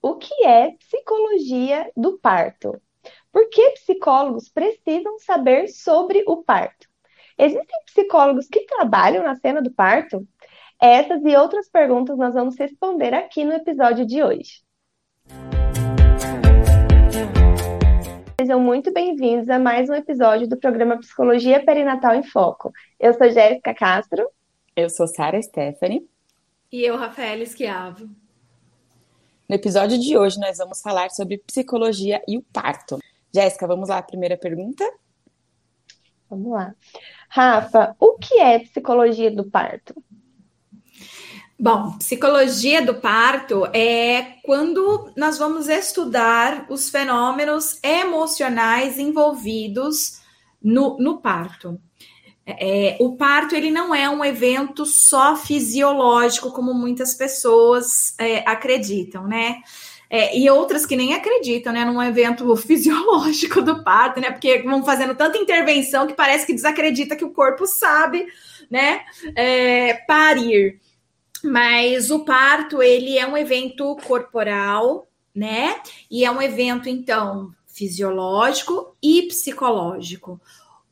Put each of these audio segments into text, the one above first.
o que é psicologia do parto? Por que psicólogos precisam saber sobre o parto? Existem psicólogos que trabalham na cena do parto? Essas e outras perguntas nós vamos responder aqui no episódio de hoje. Sejam muito bem-vindos a mais um episódio do programa Psicologia Perinatal em Foco. Eu sou Jéssica Castro. Eu sou Sara Stephanie. E eu, Rafaela Esquiavo. No episódio de hoje, nós vamos falar sobre psicologia e o parto. Jéssica, vamos lá, primeira pergunta? Vamos lá. Rafa, o que é psicologia do parto? Bom, psicologia do parto é quando nós vamos estudar os fenômenos emocionais envolvidos no, no parto. É, o parto ele não é um evento só fisiológico, como muitas pessoas é, acreditam, né? É, e outras que nem acreditam, né, num evento fisiológico do parto, né? Porque vão fazendo tanta intervenção que parece que desacredita que o corpo sabe, né, é, parir. Mas o parto ele é um evento corporal, né? E é um evento então fisiológico e psicológico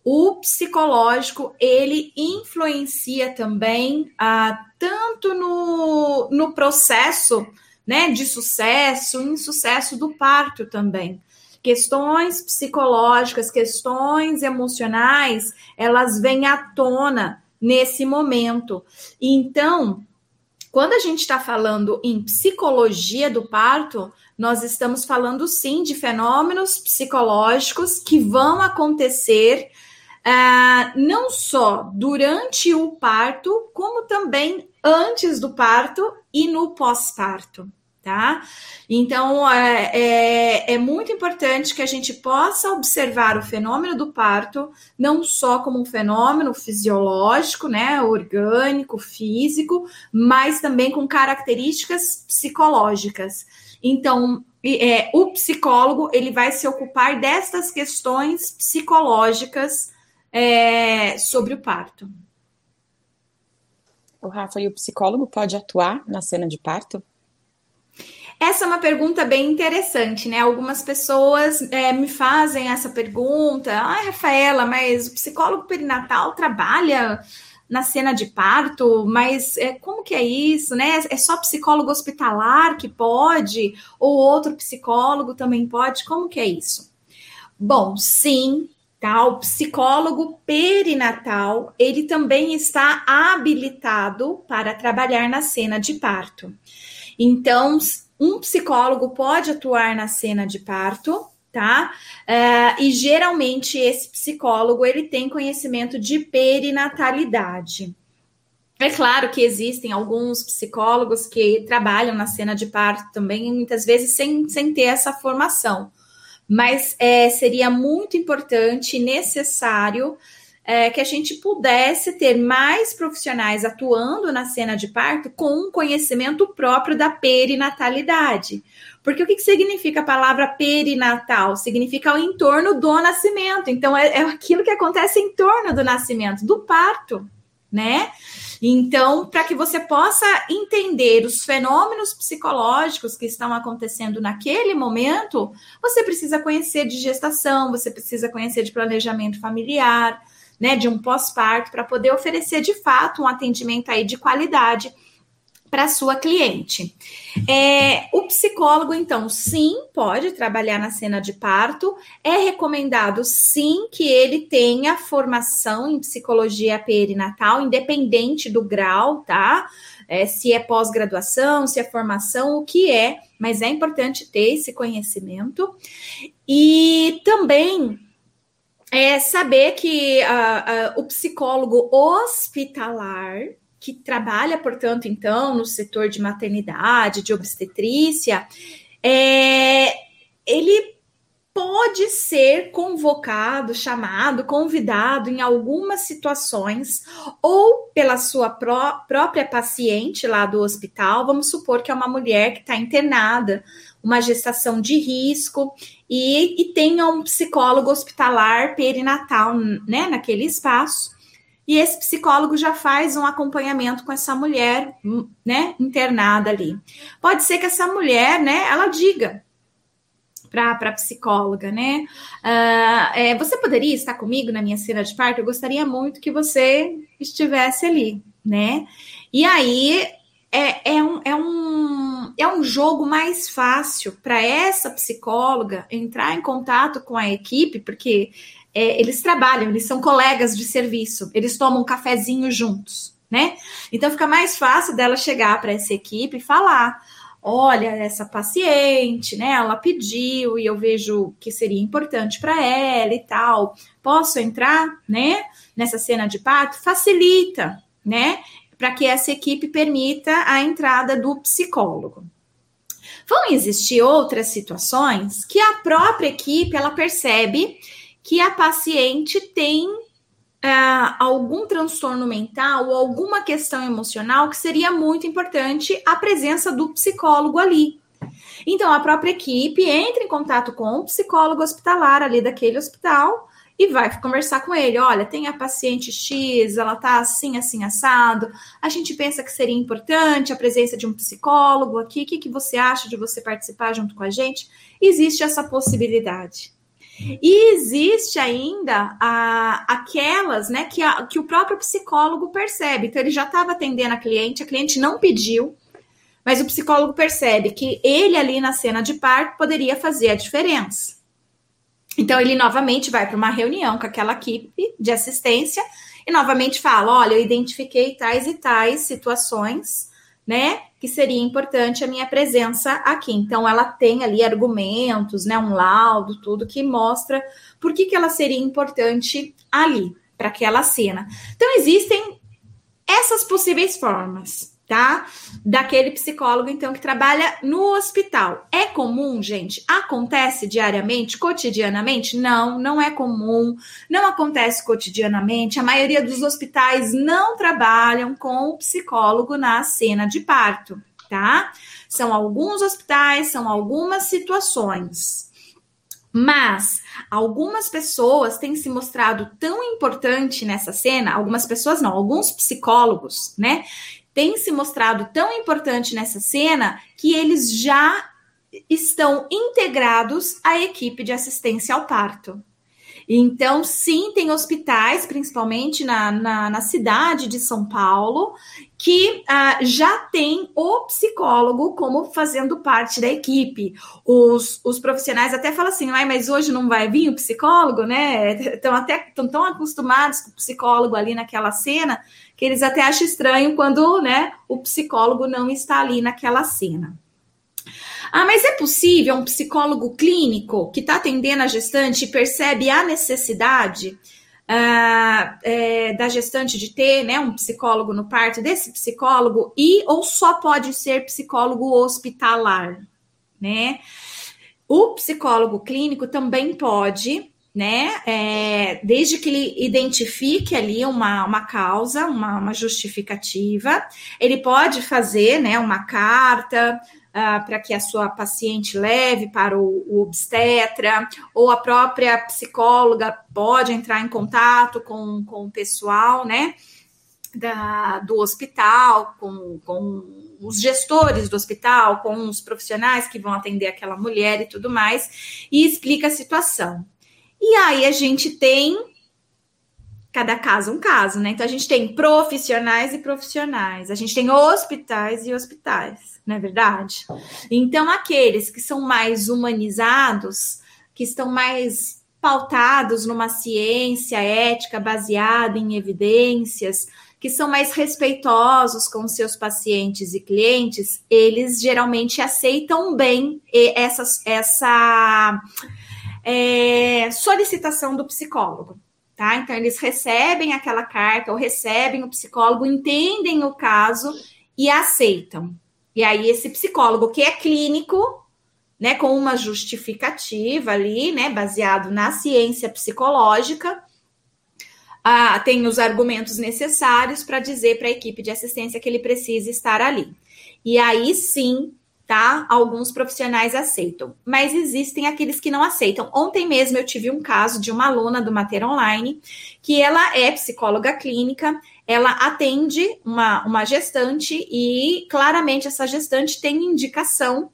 o psicológico ele influencia também ah, tanto no, no processo né, de sucesso, insucesso do parto também. Questões psicológicas, questões emocionais, elas vêm à tona nesse momento. Então, quando a gente está falando em psicologia do parto, nós estamos falando sim de fenômenos psicológicos que vão acontecer ah, não só durante o parto, como também antes do parto e no pós-parto. Tá? Então é, é, é, muito importante que a gente possa observar o fenômeno do parto não só como um fenômeno fisiológico, né, orgânico, físico, mas também com características psicológicas. Então, é, o psicólogo ele vai se ocupar destas questões psicológicas é, sobre o parto. O Rafa, e o psicólogo pode atuar na cena de parto? Essa é uma pergunta bem interessante, né? Algumas pessoas é, me fazem essa pergunta. Ah, Rafaela, mas o psicólogo perinatal trabalha na cena de parto, mas é, como que é isso, né? É só psicólogo hospitalar que pode? Ou outro psicólogo também pode? Como que é isso? Bom, sim, O psicólogo perinatal, ele também está habilitado para trabalhar na cena de parto. Então, um psicólogo pode atuar na cena de parto, tá? Uh, e geralmente esse psicólogo ele tem conhecimento de perinatalidade. É claro que existem alguns psicólogos que trabalham na cena de parto também, muitas vezes sem, sem ter essa formação mas é, seria muito importante e necessário é, que a gente pudesse ter mais profissionais atuando na cena de parto com um conhecimento próprio da perinatalidade. Porque o que, que significa a palavra perinatal? Significa o entorno do nascimento. Então, é, é aquilo que acontece em torno do nascimento, do parto, né? Então, para que você possa entender os fenômenos psicológicos que estão acontecendo naquele momento, você precisa conhecer de gestação, você precisa conhecer de planejamento familiar, né, de um pós-parto, para poder oferecer de fato um atendimento aí de qualidade para sua cliente. É, o psicólogo, então, sim, pode trabalhar na cena de parto. É recomendado, sim, que ele tenha formação em psicologia perinatal, independente do grau, tá? É, se é pós-graduação, se é formação, o que é, mas é importante ter esse conhecimento. E também é saber que uh, uh, o psicólogo hospitalar que trabalha, portanto, então, no setor de maternidade, de obstetrícia, é, ele pode ser convocado, chamado, convidado em algumas situações, ou pela sua pró própria paciente lá do hospital, vamos supor que é uma mulher que está internada, uma gestação de risco, e, e tenha um psicólogo hospitalar perinatal, né, naquele espaço e esse psicólogo já faz um acompanhamento com essa mulher, né, internada ali. Pode ser que essa mulher, né, ela diga para a psicóloga, né? Uh, é, você poderia estar comigo na minha cena de parto? Eu gostaria muito que você estivesse ali, né? E aí é, é, um, é, um, é um jogo mais fácil para essa psicóloga entrar em contato com a equipe, porque é, eles trabalham, eles são colegas de serviço, eles tomam um cafezinho juntos, né? Então fica mais fácil dela chegar para essa equipe e falar: olha, essa paciente, né? Ela pediu e eu vejo que seria importante para ela e tal. Posso entrar, né? Nessa cena de parto? Facilita, né? Para que essa equipe permita a entrada do psicólogo. Vão existir outras situações que a própria equipe ela percebe que a paciente tem uh, algum transtorno mental ou alguma questão emocional que seria muito importante a presença do psicólogo ali. Então, a própria equipe entra em contato com o psicólogo hospitalar ali daquele hospital e vai conversar com ele. Olha, tem a paciente X, ela tá assim, assim, assado. A gente pensa que seria importante a presença de um psicólogo aqui. O que, que você acha de você participar junto com a gente? Existe essa possibilidade. E existe ainda a, aquelas né, que, a, que o próprio psicólogo percebe. Então, ele já estava atendendo a cliente, a cliente não pediu, mas o psicólogo percebe que ele ali na cena de parto poderia fazer a diferença. Então, ele novamente vai para uma reunião com aquela equipe de assistência e novamente fala: olha, eu identifiquei tais e tais situações né? Que seria importante a minha presença aqui. Então, ela tem ali argumentos, né? Um laudo, tudo que mostra por que, que ela seria importante ali, para aquela cena. Então, existem essas possíveis formas tá? Daquele psicólogo, então, que trabalha no hospital. É comum, gente? Acontece diariamente, cotidianamente? Não, não é comum, não acontece cotidianamente. A maioria dos hospitais não trabalham com o psicólogo na cena de parto, tá? São alguns hospitais, são algumas situações. Mas algumas pessoas têm se mostrado tão importante nessa cena, algumas pessoas não, alguns psicólogos, né, tem se mostrado tão importante nessa cena que eles já estão integrados à equipe de assistência ao parto. Então, sim, tem hospitais, principalmente na, na, na cidade de São Paulo, que ah, já tem o psicólogo como fazendo parte da equipe. Os, os profissionais até falam assim, mas hoje não vai vir o psicólogo, né? Estão até estão tão acostumados com o psicólogo ali naquela cena que eles até acham estranho quando né, o psicólogo não está ali naquela cena. Ah, mas é possível um psicólogo clínico que está atendendo a gestante e percebe a necessidade ah, é, da gestante de ter né, um psicólogo no parto, desse psicólogo, e ou só pode ser psicólogo hospitalar, né? O psicólogo clínico também pode, né? É, desde que ele identifique ali uma, uma causa, uma, uma justificativa, ele pode fazer né, uma carta, uh, para que a sua paciente leve para o, o, obstetra, ou a própria psicóloga pode entrar em contato com, com o pessoal, né? Da, do hospital, com, com os gestores do hospital, com os profissionais que vão atender aquela mulher e tudo mais, e explica a situação. E aí a gente tem cada caso um caso, né? Então a gente tem profissionais e profissionais, a gente tem hospitais e hospitais, não é verdade? Então aqueles que são mais humanizados, que estão mais pautados numa ciência ética baseada em evidências, que são mais respeitosos com seus pacientes e clientes, eles geralmente aceitam bem essa, essa é, solicitação do psicólogo tá? Então, eles recebem aquela carta ou recebem o psicólogo, entendem o caso e aceitam. E aí, esse psicólogo que é clínico, né, com uma justificativa ali, né, baseado na ciência psicológica, ah, tem os argumentos necessários para dizer para a equipe de assistência que ele precisa estar ali. E aí sim, tá? Alguns profissionais aceitam, mas existem aqueles que não aceitam. Ontem mesmo eu tive um caso de uma aluna do Mater Online que ela é psicóloga clínica, ela atende uma, uma gestante e claramente essa gestante tem indicação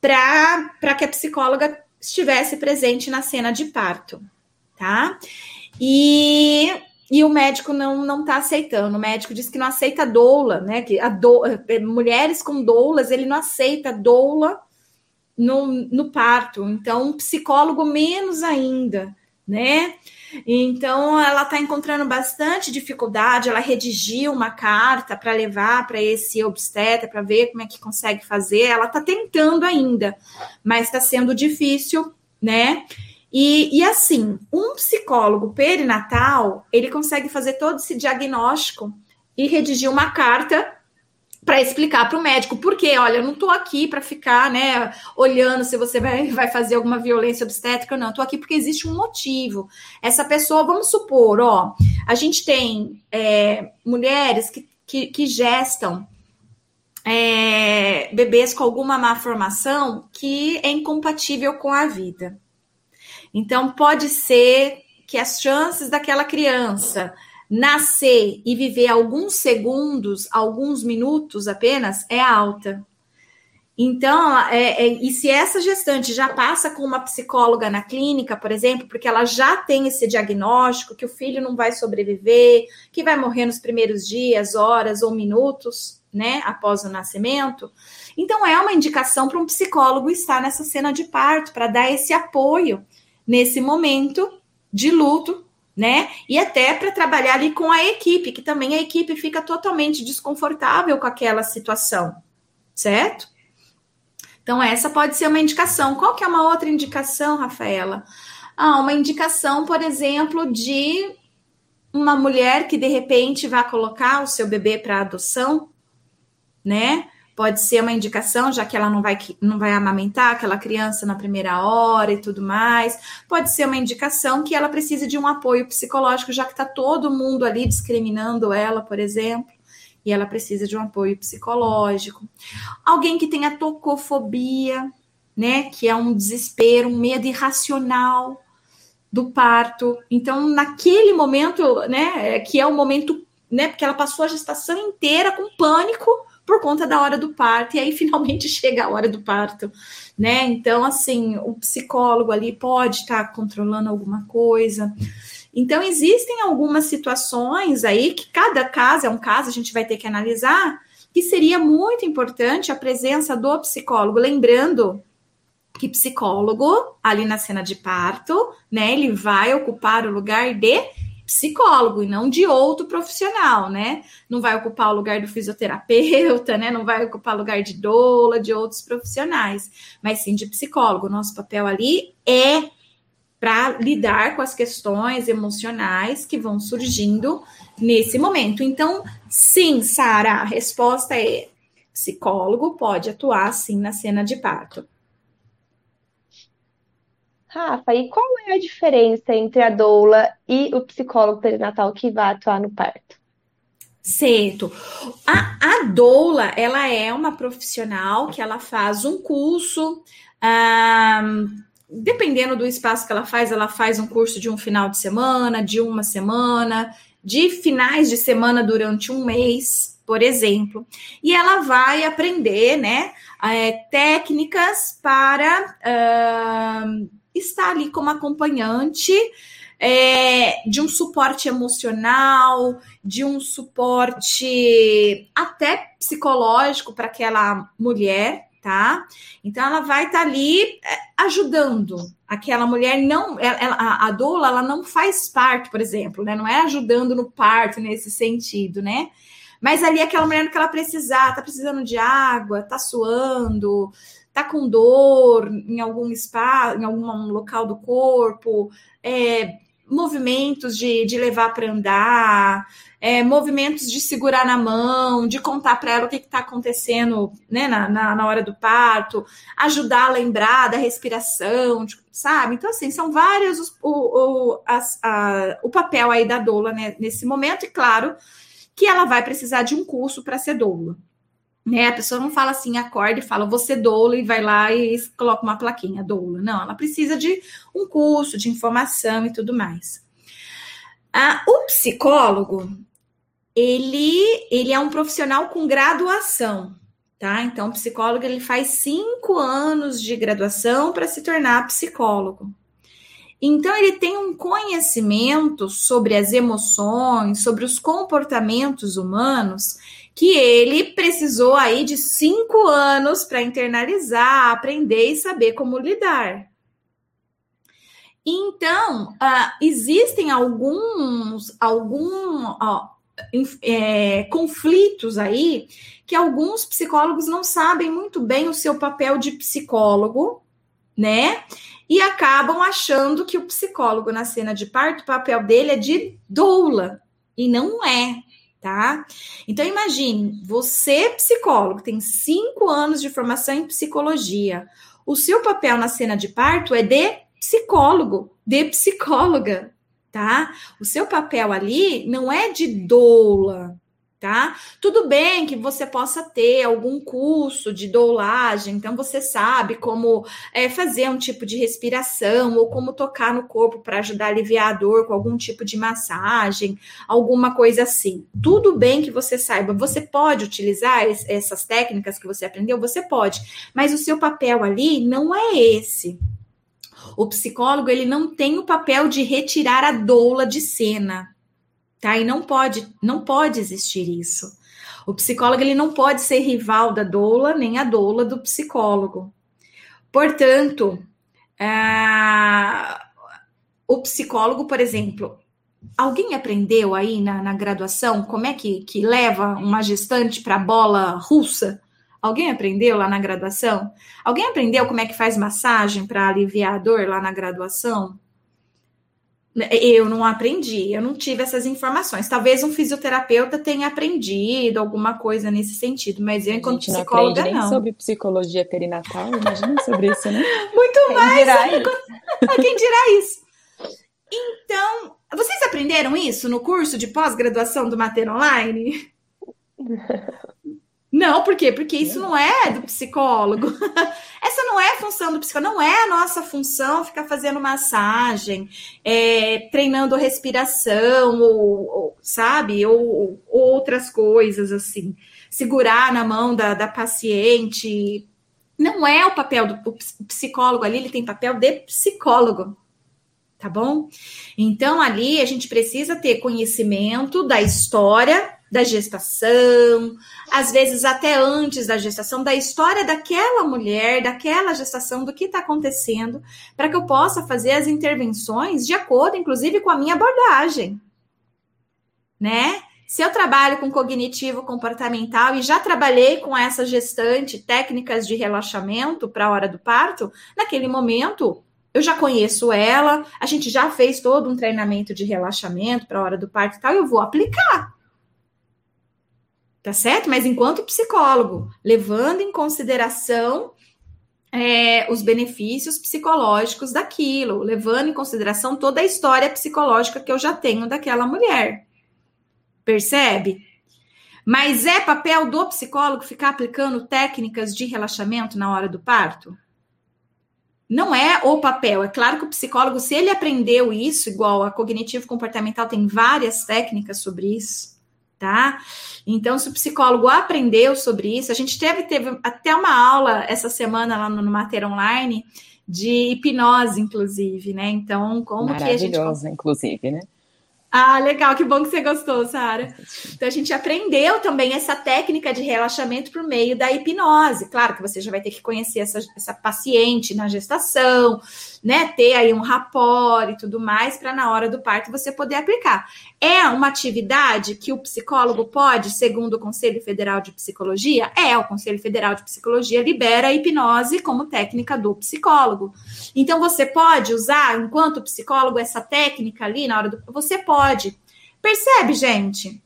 para que a psicóloga estivesse presente na cena de parto, tá? E e o médico não não está aceitando. O médico diz que não aceita doula, né? Que a do, eh, mulheres com doulas, ele não aceita doula no, no parto. Então, um psicólogo menos ainda, né? Então, ela está encontrando bastante dificuldade. Ela redigiu uma carta para levar para esse obstetra para ver como é que consegue fazer. Ela está tentando ainda, mas está sendo difícil, né? E, e assim, um psicólogo perinatal, ele consegue fazer todo esse diagnóstico e redigir uma carta para explicar para o médico, porque, olha, eu não estou aqui para ficar, né, olhando se você vai, vai fazer alguma violência obstétrica ou não, estou aqui porque existe um motivo. Essa pessoa, vamos supor, ó, a gente tem é, mulheres que, que, que gestam é, bebês com alguma má formação que é incompatível com a vida. Então, pode ser que as chances daquela criança nascer e viver alguns segundos, alguns minutos apenas, é alta. Então, é, é, e se essa gestante já passa com uma psicóloga na clínica, por exemplo, porque ela já tem esse diagnóstico que o filho não vai sobreviver, que vai morrer nos primeiros dias, horas ou minutos, né, após o nascimento, então é uma indicação para um psicólogo estar nessa cena de parto, para dar esse apoio nesse momento de luto, né? E até para trabalhar ali com a equipe, que também a equipe fica totalmente desconfortável com aquela situação, certo? Então, essa pode ser uma indicação. Qual que é uma outra indicação, Rafaela? Ah, uma indicação, por exemplo, de uma mulher que de repente vai colocar o seu bebê para adoção, né? Pode ser uma indicação, já que ela não vai, não vai amamentar aquela criança na primeira hora e tudo mais. Pode ser uma indicação que ela precisa de um apoio psicológico, já que está todo mundo ali discriminando ela, por exemplo, e ela precisa de um apoio psicológico. Alguém que tenha tocofobia, né, que é um desespero, um medo irracional do parto. Então, naquele momento, né, que é o momento, né, porque ela passou a gestação inteira com pânico por conta da hora do parto, e aí finalmente chega a hora do parto, né? Então, assim, o psicólogo ali pode estar controlando alguma coisa. Então, existem algumas situações aí que cada caso é um caso, a gente vai ter que analisar, que seria muito importante a presença do psicólogo, lembrando que psicólogo ali na cena de parto, né, ele vai ocupar o lugar de psicólogo e não de outro profissional, né? Não vai ocupar o lugar do fisioterapeuta, né? Não vai ocupar o lugar de doula, de outros profissionais, mas sim de psicólogo. Nosso papel ali é para lidar com as questões emocionais que vão surgindo nesse momento. Então, sim, Sara, a resposta é psicólogo pode atuar sim na cena de parto. Rafa, e qual é a diferença entre a doula e o psicólogo perinatal que vai atuar no parto? Certo. A, a doula, ela é uma profissional que ela faz um curso, dependendo do espaço que ela faz, ela faz um curso de um final de semana, de uma semana, de finais de semana durante um mês, por exemplo. E ela vai aprender, né, é, técnicas para estar ali como acompanhante é, de um suporte emocional, de um suporte até psicológico para aquela mulher, tá? Então ela vai estar tá ali é, ajudando aquela mulher não ela, a, a doula ela não faz parto, por exemplo, né? Não é ajudando no parto nesse sentido, né? Mas ali aquela mulher que ela precisar, tá precisando de água, tá suando, tá com dor em algum espaço, em algum local do corpo, é, movimentos de, de levar para andar, é, movimentos de segurar na mão, de contar para ela o que está acontecendo né, na, na, na, hora do parto, ajudar a lembrar da respiração, sabe? Então, assim, são vários os, o, o, as, a, o papel aí da doula né, nesse momento, e claro que ela vai precisar de um curso para ser doula. Né? A pessoa não fala assim, acorda e fala, você doula e vai lá e coloca uma plaquinha, doula. Não, ela precisa de um curso, de informação e tudo mais. Ah, o psicólogo, ele, ele é um profissional com graduação, tá? Então, o psicólogo ele faz cinco anos de graduação para se tornar psicólogo. Então, ele tem um conhecimento sobre as emoções, sobre os comportamentos humanos, que ele precisou aí de cinco anos para internalizar, aprender e saber como lidar. Então, uh, existem alguns, algum, uh, é, conflitos aí que alguns psicólogos não sabem muito bem o seu papel de psicólogo, né? E acabam achando que o psicólogo na cena de parto, o papel dele é de doula, e não é, tá? Então imagine, você psicólogo, tem cinco anos de formação em psicologia, o seu papel na cena de parto é de psicólogo, de psicóloga, tá? O seu papel ali não é de doula, tá? Tudo bem que você possa ter algum curso de doulagem, então você sabe como é, fazer um tipo de respiração ou como tocar no corpo para ajudar a aliviar a dor com algum tipo de massagem, alguma coisa assim. Tudo bem que você saiba, você pode utilizar essas técnicas que você aprendeu, você pode, mas o seu papel ali não é esse. O psicólogo ele não tem o papel de retirar a doula de cena tá? E não pode, não pode existir isso. O psicólogo ele não pode ser rival da doula, nem a doula do psicólogo. Portanto, o psicólogo, por exemplo, alguém aprendeu aí na, na graduação como é que, que leva uma gestante para a bola russa? Alguém aprendeu lá na graduação? Alguém aprendeu como é que faz massagem para aliviar a dor lá na graduação? Eu não aprendi, eu não tive essas informações. Talvez um fisioterapeuta tenha aprendido alguma coisa nesse sentido, mas eu, enquanto não psicóloga, não. sobre psicologia perinatal, imagina sobre isso, né? Muito Quem mais. dirá né? Quem dirá isso? Então, vocês aprenderam isso no curso de pós-graduação do Mater Online? Não, por quê? Porque isso não é do psicólogo. Essa não é a função do psicólogo, não é a nossa função ficar fazendo massagem, é, treinando respiração, ou, ou sabe, ou, ou, outras coisas assim. Segurar na mão da, da paciente. Não é o papel do psicólogo ali, ele tem papel de psicólogo tá bom? Então ali a gente precisa ter conhecimento da história da gestação, às vezes até antes da gestação, da história daquela mulher, daquela gestação, do que está acontecendo, para que eu possa fazer as intervenções de acordo, inclusive, com a minha abordagem. Né? Se eu trabalho com cognitivo comportamental e já trabalhei com essa gestante, técnicas de relaxamento para a hora do parto, naquele momento eu já conheço ela, a gente já fez todo um treinamento de relaxamento para a hora do parto e tal, eu vou aplicar tá certo? Mas enquanto psicólogo, levando em consideração é, os benefícios psicológicos daquilo, levando em consideração toda a história psicológica que eu já tenho daquela mulher. Percebe? Mas é papel do psicólogo ficar aplicando técnicas de relaxamento na hora do parto? Não é o papel. É claro que o psicólogo, se ele aprendeu isso, igual a cognitivo comportamental tem várias técnicas sobre isso, tá? Então, se o psicólogo aprendeu sobre isso, a gente teve, teve até uma aula essa semana lá no, no Mater Online de hipnose, inclusive, né? Então, como que a gente. Maravilhosa, inclusive, né? Ah, legal, que bom que você gostou, Sara. Então a gente aprendeu também essa técnica de relaxamento por meio da hipnose. Claro que você já vai ter que conhecer essa, essa paciente na gestação, né? Ter aí um rapport e tudo mais, para na hora do parto você poder aplicar. É uma atividade que o psicólogo pode, segundo o Conselho Federal de Psicologia? É, o Conselho Federal de Psicologia libera a hipnose como técnica do psicólogo. Então você pode usar, enquanto psicólogo, essa técnica ali na hora do. Você pode. Percebe, gente?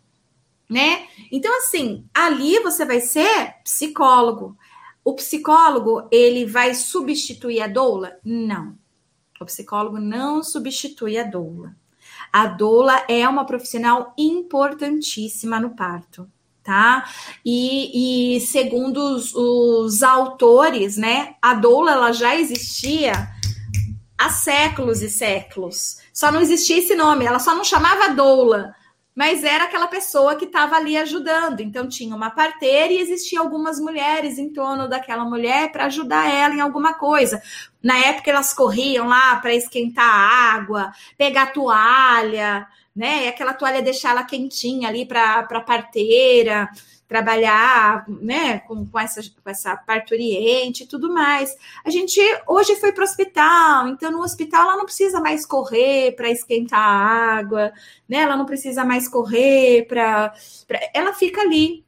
Né? Então, assim, ali você vai ser psicólogo. O psicólogo, ele vai substituir a doula? Não. O psicólogo não substitui a doula. A doula é uma profissional importantíssima no parto, tá? E, e segundo os, os, autores, né, a doula ela já existia há séculos e séculos. Só não existia esse nome, ela só não chamava doula, mas era aquela pessoa que estava ali ajudando. Então tinha uma parteira e existiam algumas mulheres em torno daquela mulher para ajudar ela em alguma coisa. Na época elas corriam lá para esquentar água, pegar toalha, né? Aquela toalha deixar ela quentinha ali para a parteira trabalhar, né, com, com, essa, com essa parturiente e tudo mais. A gente hoje foi para o hospital, então no hospital ela não precisa mais correr para esquentar a água, né? Ela não precisa mais correr para, ela fica ali,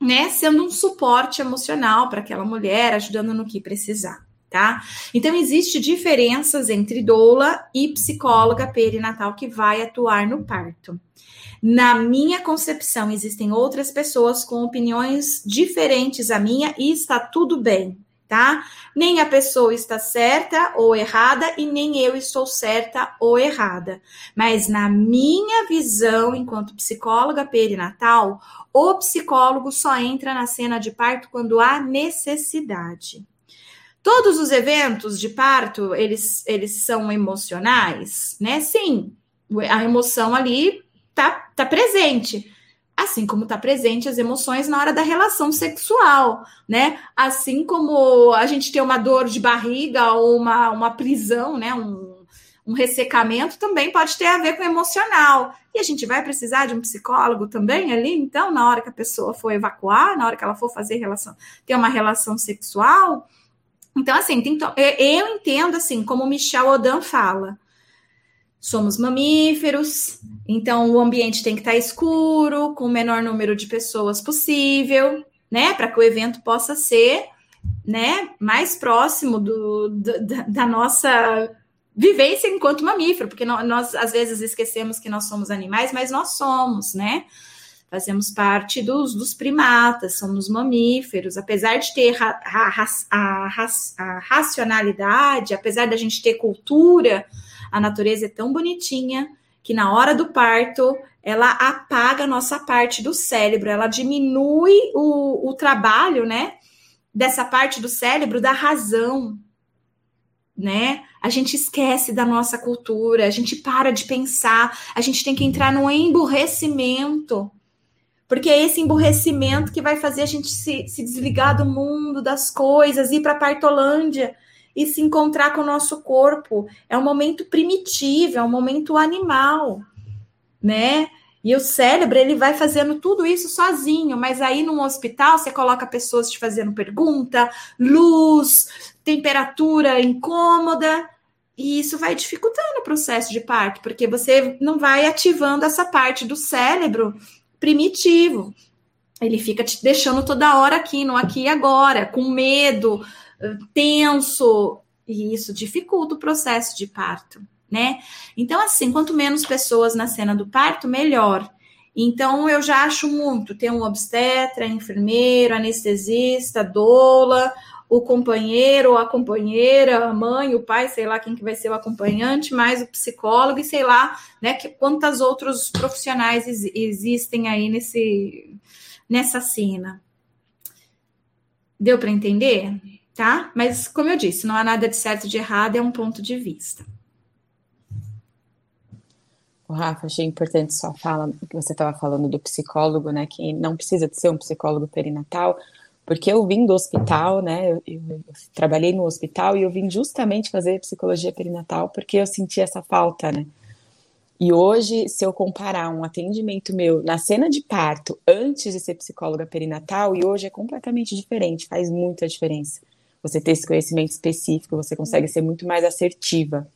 né, sendo um suporte emocional para aquela mulher, ajudando no que precisar tá? Então, existe diferenças entre doula e psicóloga perinatal que vai atuar no parto. Na minha concepção, existem outras pessoas com opiniões diferentes à minha e está tudo bem, tá? Nem a pessoa está certa ou errada e nem eu estou certa ou errada. Mas na minha visão, enquanto psicóloga perinatal, o psicólogo só entra na cena de parto quando há necessidade. Todos os eventos de parto, eles, eles são emocionais, né? Sim, a emoção ali tá, tá presente. Assim como tá presente as emoções na hora da relação sexual, né? Assim como a gente tem uma dor de barriga ou uma, uma prisão, né? Um, um ressecamento também pode ter a ver com emocional. E a gente vai precisar de um psicólogo também ali, então, na hora que a pessoa for evacuar, na hora que ela for fazer relação, ter uma relação sexual, então, assim, tem, eu entendo assim, como Michel Odan fala. Somos mamíferos, então o ambiente tem que estar escuro, com o menor número de pessoas possível, né? Para que o evento possa ser né, mais próximo do, do da, nossa vivência enquanto mamífero, porque nós, às vezes esquecemos que nós somos animais, mas nós somos, né? fazemos parte dos, dos primatas, somos mamíferos, apesar de ter a, a, a racionalidade, apesar da gente ter cultura, a natureza é tão bonitinha que na hora do parto ela apaga a nossa parte do cérebro, ela diminui o, o trabalho, né? Dessa parte do cérebro da razão, né? A gente esquece da nossa cultura, a gente para de pensar, a gente tem que entrar no emburrecimento porque é esse emburrecimento que vai fazer a gente se, se desligar do mundo, das coisas, ir para a Partolândia e se encontrar com o nosso corpo. É um momento primitivo, é um momento animal, né? E o cérebro, ele vai fazendo tudo isso sozinho, mas aí num hospital você coloca pessoas te fazendo pergunta, luz, temperatura incômoda, e isso vai dificultando o processo de parto, porque você não vai ativando essa parte do cérebro primitivo. Ele fica te deixando toda hora aqui, no aqui e agora, com medo, tenso, e isso dificulta o processo de parto, né? Então, assim, quanto menos pessoas na cena do parto, melhor. Então, eu já acho muito ter um obstetra, enfermeiro, anestesista, doula, o companheiro ou a companheira, a mãe, o pai, sei lá quem que vai ser o acompanhante, mais o psicólogo e sei lá, né, que quantas outros profissionais ex existem aí nesse nessa cena. Deu para entender? Tá? Mas como eu disse, não há nada de certo e de errado, é um ponto de vista. O Rafa, achei importante sua fala, que você estava falando do psicólogo, né, que não precisa de ser um psicólogo perinatal, porque eu vim do hospital, né? Eu, eu, eu, trabalhei no hospital e eu vim justamente fazer psicologia perinatal porque eu senti essa falta, né? E hoje, se eu comparar um atendimento meu na cena de parto antes de ser psicóloga perinatal e hoje é completamente diferente, faz muita diferença. Você ter esse conhecimento específico, você consegue ser muito mais assertiva.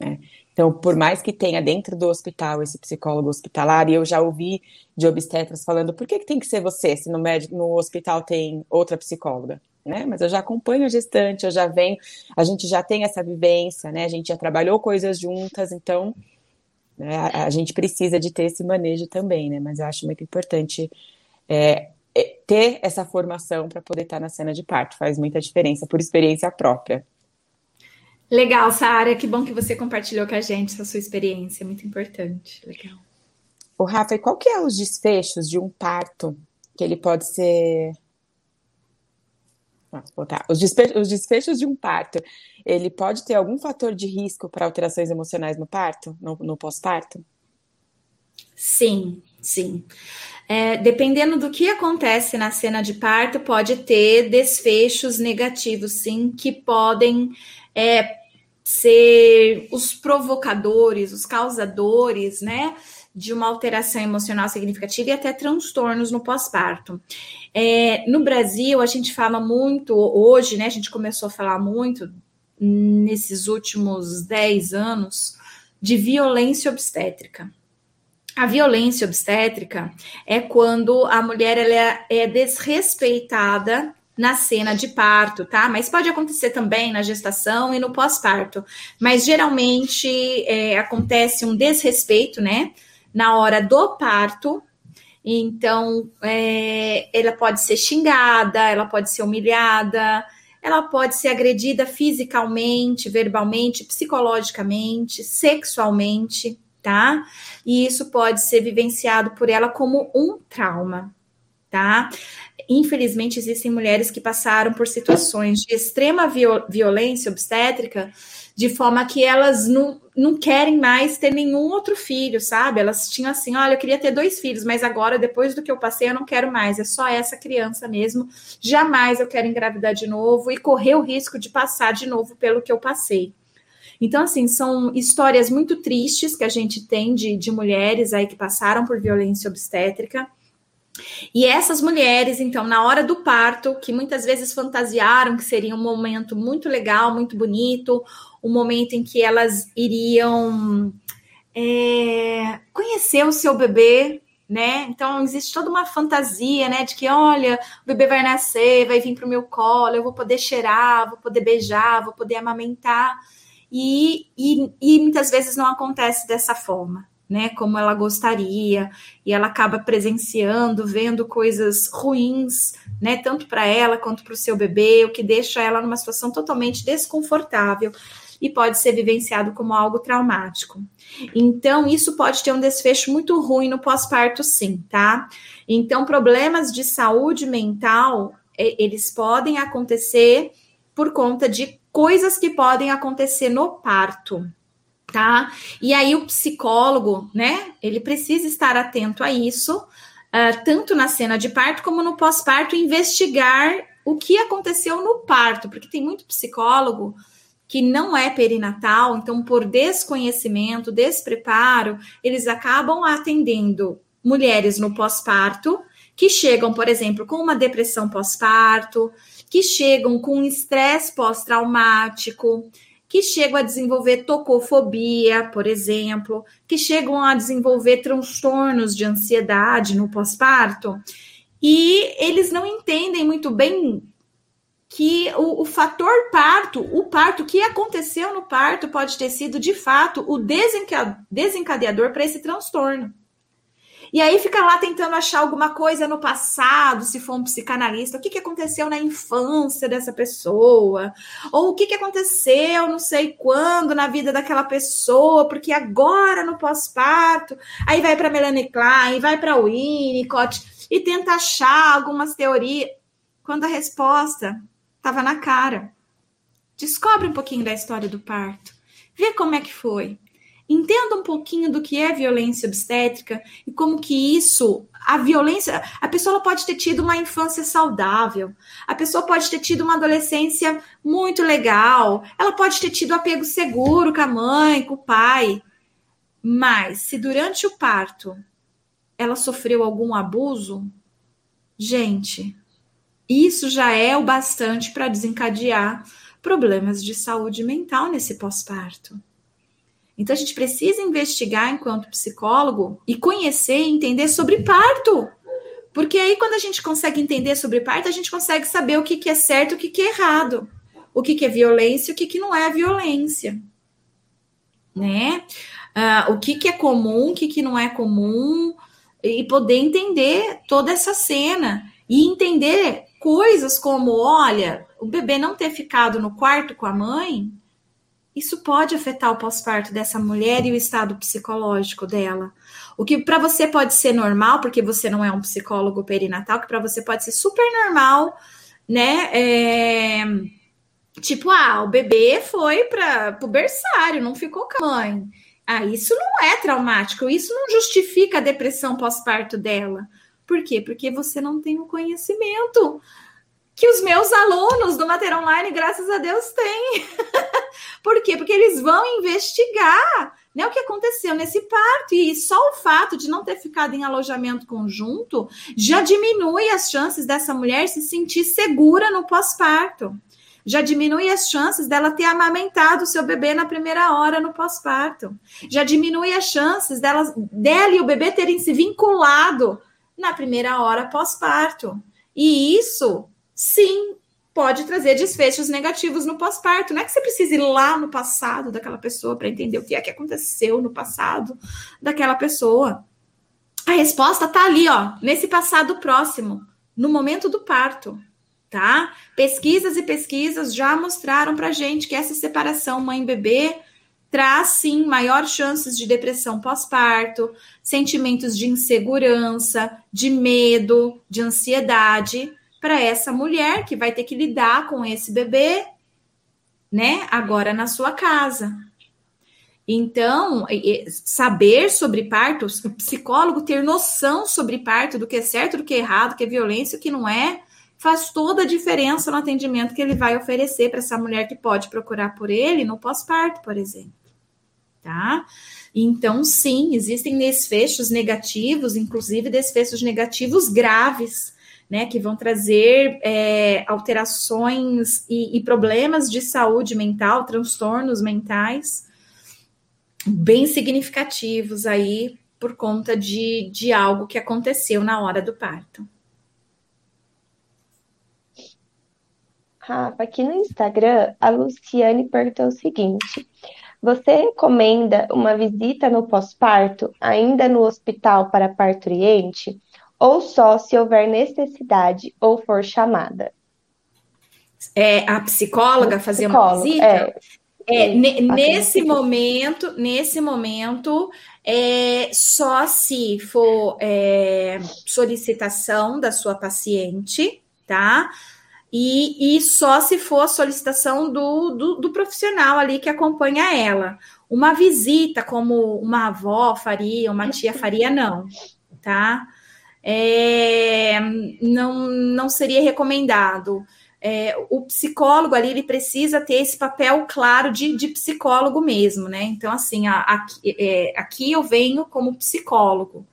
Né? Então, por mais que tenha dentro do hospital esse psicólogo hospitalar, e eu já ouvi de obstetras falando, por que, que tem que ser você se no, médico, no hospital tem outra psicóloga? Né? Mas eu já acompanho a gestante, eu já venho, a gente já tem essa vivência, né? A gente já trabalhou coisas juntas, então né, a, a, gente precisa de ter esse manejo também, né? Mas eu acho muito importante é, é ter essa formação para poder estar na cena de parto, faz muita diferença por experiência própria. Legal, Sara, que bom que você compartilhou com a gente essa sua experiência, muito importante. Legal. O Rafa, qual que é os desfechos de um parto que ele pode ser. Os, desfechos, os desfechos de um parto, ele pode ter algum fator de risco para alterações emocionais no parto, no, no pós-parto? Sim, sim. É, dependendo do que acontece na cena de parto, pode ter desfechos negativos, sim, que podem é, ser os provocadores, os causadores, né? De uma alteração emocional significativa e até transtornos no pós-parto. É, no Brasil, a gente fala muito, hoje, né? A gente começou a falar muito nesses últimos 10 anos de violência obstétrica. A violência obstétrica é quando a mulher ela é desrespeitada na cena de parto, tá? Mas pode acontecer também na gestação e no pós-parto. Mas geralmente é, acontece um desrespeito, né? Na hora do parto. Então, é, ela pode ser xingada, ela pode ser humilhada, ela pode ser agredida fisicamente, verbalmente, psicologicamente, sexualmente tá? E isso pode ser vivenciado por ela como um trauma, tá? Infelizmente, existem mulheres que passaram por situações de extrema viol violência obstétrica, de forma que elas não, não querem mais ter nenhum outro filho, sabe? Elas tinham assim: olha, eu queria ter dois filhos, mas agora, depois do que eu passei, eu não quero mais, é só essa criança mesmo. Jamais eu quero engravidar de novo e correr o risco de passar de novo pelo que eu passei. Então, assim, são histórias muito tristes que a gente tem de, de mulheres aí que passaram por violência obstétrica. E essas mulheres, então, na hora do parto, que muitas vezes fantasiaram que seria um momento muito legal, muito bonito, um momento em que elas iriam é, conhecer o seu bebê, né? Então existe toda uma fantasia, né, de que olha, o bebê vai nascer, vai vir para o meu colo, eu vou poder cheirar, vou poder beijar, vou poder amamentar e, e, e muitas vezes não acontece dessa forma. Né, como ela gostaria, e ela acaba presenciando, vendo coisas ruins, né, tanto para ela quanto para o seu bebê, o que deixa ela numa situação totalmente desconfortável e pode ser vivenciado como algo traumático. Então, isso pode ter um desfecho muito ruim no pós-parto, sim, tá? Então, problemas de saúde mental, eles podem acontecer por conta de coisas que podem acontecer no parto, tá? E aí o psicólogo, né, ele precisa estar atento a isso, uh, tanto na cena de parto como no pós-parto, investigar o que aconteceu no parto, porque tem muito psicólogo que não é perinatal, então por desconhecimento, despreparo, eles acabam atendendo mulheres no pós-parto que chegam, por exemplo, com uma depressão pós-parto, que chegam com estresse pós-traumático, que chegam a desenvolver tocofobia, por exemplo, que chegam a desenvolver transtornos de ansiedade no pós-parto, e eles não entendem muito bem que o, o, fator parto, o parto, que aconteceu no parto, pode ter sido de fato o desencadeador para esse transtorno. E aí fica lá tentando achar alguma coisa no passado, se for um psicanalista, o que, que aconteceu na infância dessa pessoa, ou o que, que aconteceu não sei quando na vida daquela pessoa, porque agora no pós-parto, aí vai para Melanie Klein, vai para Winnicott e tenta achar algumas teorias, quando a resposta estava na cara. Descobre um pouquinho da história do parto, vê como é que foi. Entenda um pouquinho do que é violência obstétrica e como que isso, a violência, a pessoa pode ter tido uma infância saudável, a pessoa pode ter tido uma adolescência muito legal, ela pode ter tido apego seguro com a mãe, com o pai, mas se durante o parto ela sofreu algum abuso, gente, isso já é o bastante para desencadear problemas de saúde mental nesse pós-parto. Então a gente precisa investigar enquanto psicólogo e conhecer e entender sobre parto. Porque aí, quando a gente consegue entender sobre parto, a gente consegue saber o que, que é certo e o que, que é errado. O que, que é violência e o que, que não é violência. Né? Uh, o que, que é comum, o que, que não é comum, e poder entender toda essa cena. E entender coisas como: olha, o bebê não ter ficado no quarto com a mãe isso pode afetar o pós-parto dessa mulher e o estado psicológico dela. O que para você pode ser normal, porque você não é um psicólogo perinatal, que para você pode ser super normal, né? É, tipo, ah, o bebê foi para o berçário, não ficou com a mãe. Ah, isso não é traumático, isso não justifica a depressão pós-parto dela. Por quê? Porque você não tem o conhecimento que os meus alunos do Mater Online, graças a Deus, têm. Por quê? Porque eles vão investigar né, o que aconteceu nesse parto. E só o fato de não ter ficado em alojamento conjunto já diminui as chances dessa mulher se sentir segura no pós-parto já diminui as chances dela ter amamentado o seu bebê na primeira hora no pós-parto. Já diminui as chances dela, dela e o bebê terem se vinculado na primeira hora pós-parto. E isso, sim, pode trazer desfechos negativos no pós-parto. Não é que você precise ir lá no passado daquela pessoa para entender o que é que aconteceu no passado daquela pessoa. A resposta está ali, ó, nesse passado próximo, no momento do parto tá? Pesquisas e pesquisas já mostraram para gente que essa separação mãe-bebê traz sim maior chances de depressão pós-parto, sentimentos de insegurança, de medo, de ansiedade para essa mulher que vai ter que lidar com esse bebê, né? Agora na sua casa. Então, saber sobre parto, o psicólogo ter noção sobre parto, do que é certo, do que é errado, do que é violência, o que não é, faz toda a diferença no atendimento que ele vai oferecer para essa mulher que pode procurar por ele no pós-parto, por exemplo. Tá? Então, sim, existem desfechos negativos, inclusive desfechos negativos graves, né, que vão trazer é, alterações e, e problemas de saúde mental, transtornos mentais, bem significativos aí por conta de, de algo que aconteceu na hora do parto. Rafa, aqui no Instagram, a Luciane perguntou o seguinte: Você recomenda uma visita no pós-parto, ainda no hospital para parturiente, ou só se houver necessidade ou for chamada? É, a psicóloga fazer uma visita? É. É, nesse momento, nesse momento, é, só se for é, solicitação da sua paciente, tá? e, e só se for solicitação do, do, do, profissional ali que acompanha ela. Uma visita, como uma avó faria, uma tia faria, não, tá? É, não, não seria recomendado. É, o psicólogo ali ele precisa ter esse papel claro de, de psicólogo mesmo, né? Então, assim, a, a, é, aqui eu venho como psicólogo.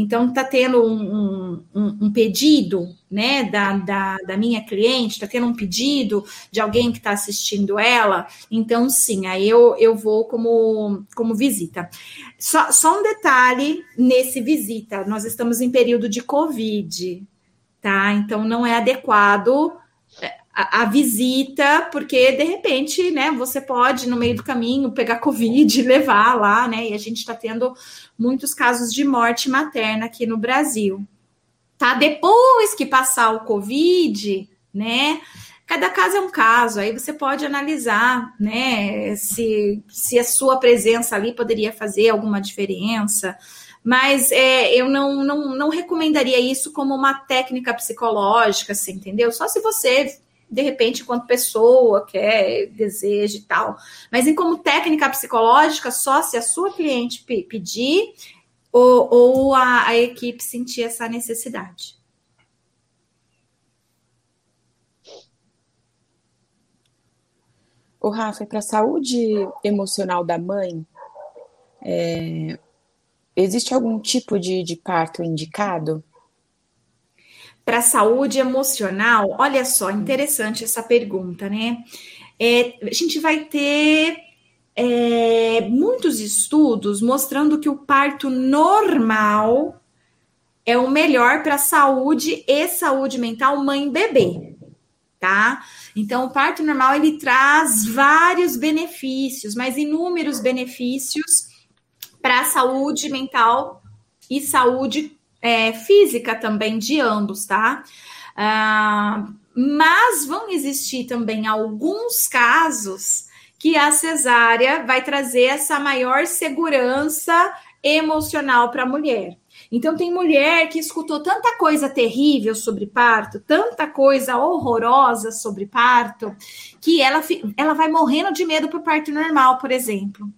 Então, está tendo um, um, um, pedido né, da, da, da minha cliente, está tendo um pedido de alguém que está assistindo ela. Então, sim, aí eu, eu vou como, como visita. Só, só um detalhe nesse visita: nós estamos em período de Covid, tá? Então, não é adequado a, visita, porque de repente, né, você pode no meio do caminho pegar Covid e levar lá, né? E a gente está tendo muitos casos de morte materna aqui no Brasil. Tá? Depois que passar o Covid, né? Cada caso é um caso, aí você pode analisar, né, se, se a sua presença ali poderia fazer alguma diferença, mas é, eu não, não, não recomendaria isso como uma técnica psicológica, assim, entendeu? Só se você de repente, enquanto pessoa quer, deseja e tal. Mas em como técnica psicológica, só se a sua cliente pedir ou, ou a, a equipe sentir essa necessidade. O Rafa, para a saúde emocional da mãe, é, existe algum tipo de, de parto indicado? Para a saúde emocional, olha só, interessante essa pergunta, né? É, a gente vai ter é, muitos estudos mostrando que o parto normal é o melhor para a saúde e saúde mental mãe-bebê, tá? Então, o parto normal ele traz vários benefícios, mas inúmeros benefícios para a saúde mental e saúde é, física também de ambos, tá? Ah, mas vão existir também alguns casos que a cesárea vai trazer essa maior segurança emocional para a mulher. Então, tem mulher que escutou tanta coisa terrível sobre parto, tanta coisa horrorosa sobre parto, que ela, ela vai morrendo de medo para o parto normal, por exemplo.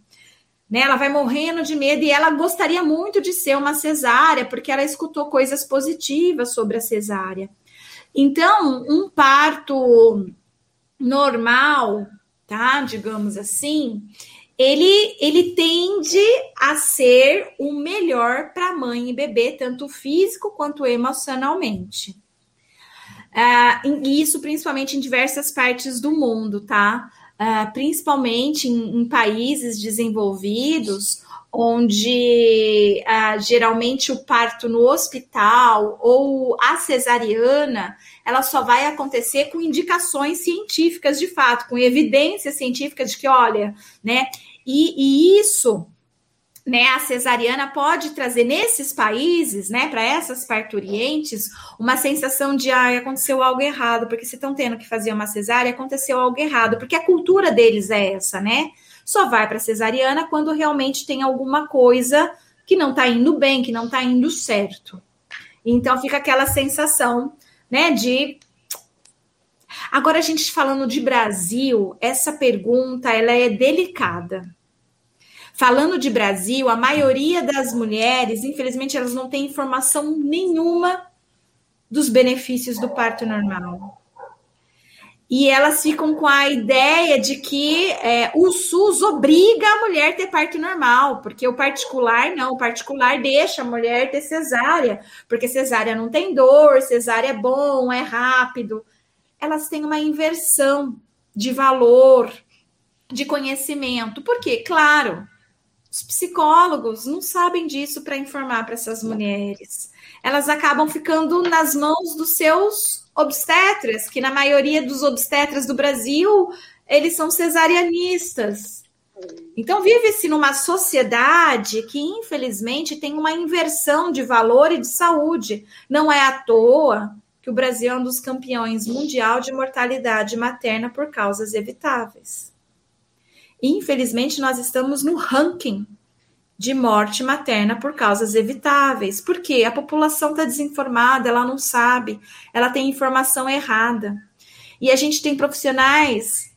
Né? Ela vai morrendo de medo e ela gostaria muito de ser uma cesárea, porque ela escutou coisas positivas sobre a cesárea. Então, um parto normal, tá? Digamos assim, ele, ele tende a ser o melhor para mãe e bebê, tanto físico quanto emocionalmente. Uh, e isso principalmente em diversas partes do mundo, tá? Uh, principalmente em, em, países desenvolvidos, onde uh, geralmente o parto no hospital ou a cesariana ela só vai acontecer com indicações científicas de fato, com evidências científicas de que, olha, né, e, e isso, né, a cesariana pode trazer nesses países, né, para essas parturientes, uma sensação de ah, aconteceu algo errado, porque se estão tendo que fazer uma cesárea, aconteceu algo errado, porque a cultura deles é essa, né? Só vai para cesariana quando realmente tem alguma coisa que não está indo bem, que não está indo certo. Então fica aquela sensação, né, de Agora, a gente falando de Brasil, essa pergunta ela é delicada. Falando de Brasil, a maioria das mulheres, infelizmente, elas não têm informação nenhuma dos benefícios do parto normal. E elas ficam com a ideia de que é, o SUS obriga a mulher a ter parto normal, porque o particular não, o particular deixa a mulher ter cesárea, porque cesárea não tem dor, cesárea é bom, é rápido elas têm uma inversão de valor, de conhecimento. Por quê? Claro, os psicólogos não sabem disso para informar para essas mulheres. Elas acabam ficando nas mãos dos seus obstetras, que na maioria dos obstetras do Brasil, eles são cesarianistas. Então, vive-se numa sociedade que, infelizmente, tem uma inversão de valor e de saúde. Não é à toa que o Brasil é um dos campeões mundial de mortalidade materna por causas evitáveis. Infelizmente, nós estamos no ranking de morte materna por causas evitáveis. Porque a população está desinformada, ela não sabe, ela tem informação errada. E a gente tem profissionais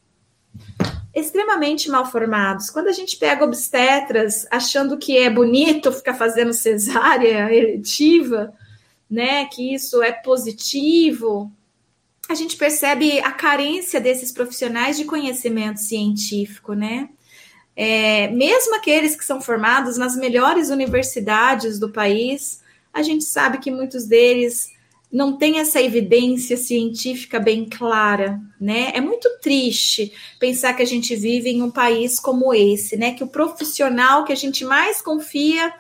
extremamente mal formados. Quando a gente pega obstetras achando que é bonito ficar fazendo cesárea eletiva, né, que isso é positivo, a gente percebe a carência desses profissionais de conhecimento científico, né? É, mesmo aqueles que são formados nas melhores universidades do país, a gente sabe que muitos deles não têm essa evidência científica bem clara, né? É muito triste pensar que a gente vive em um país como esse, né? Que o profissional que a gente mais confia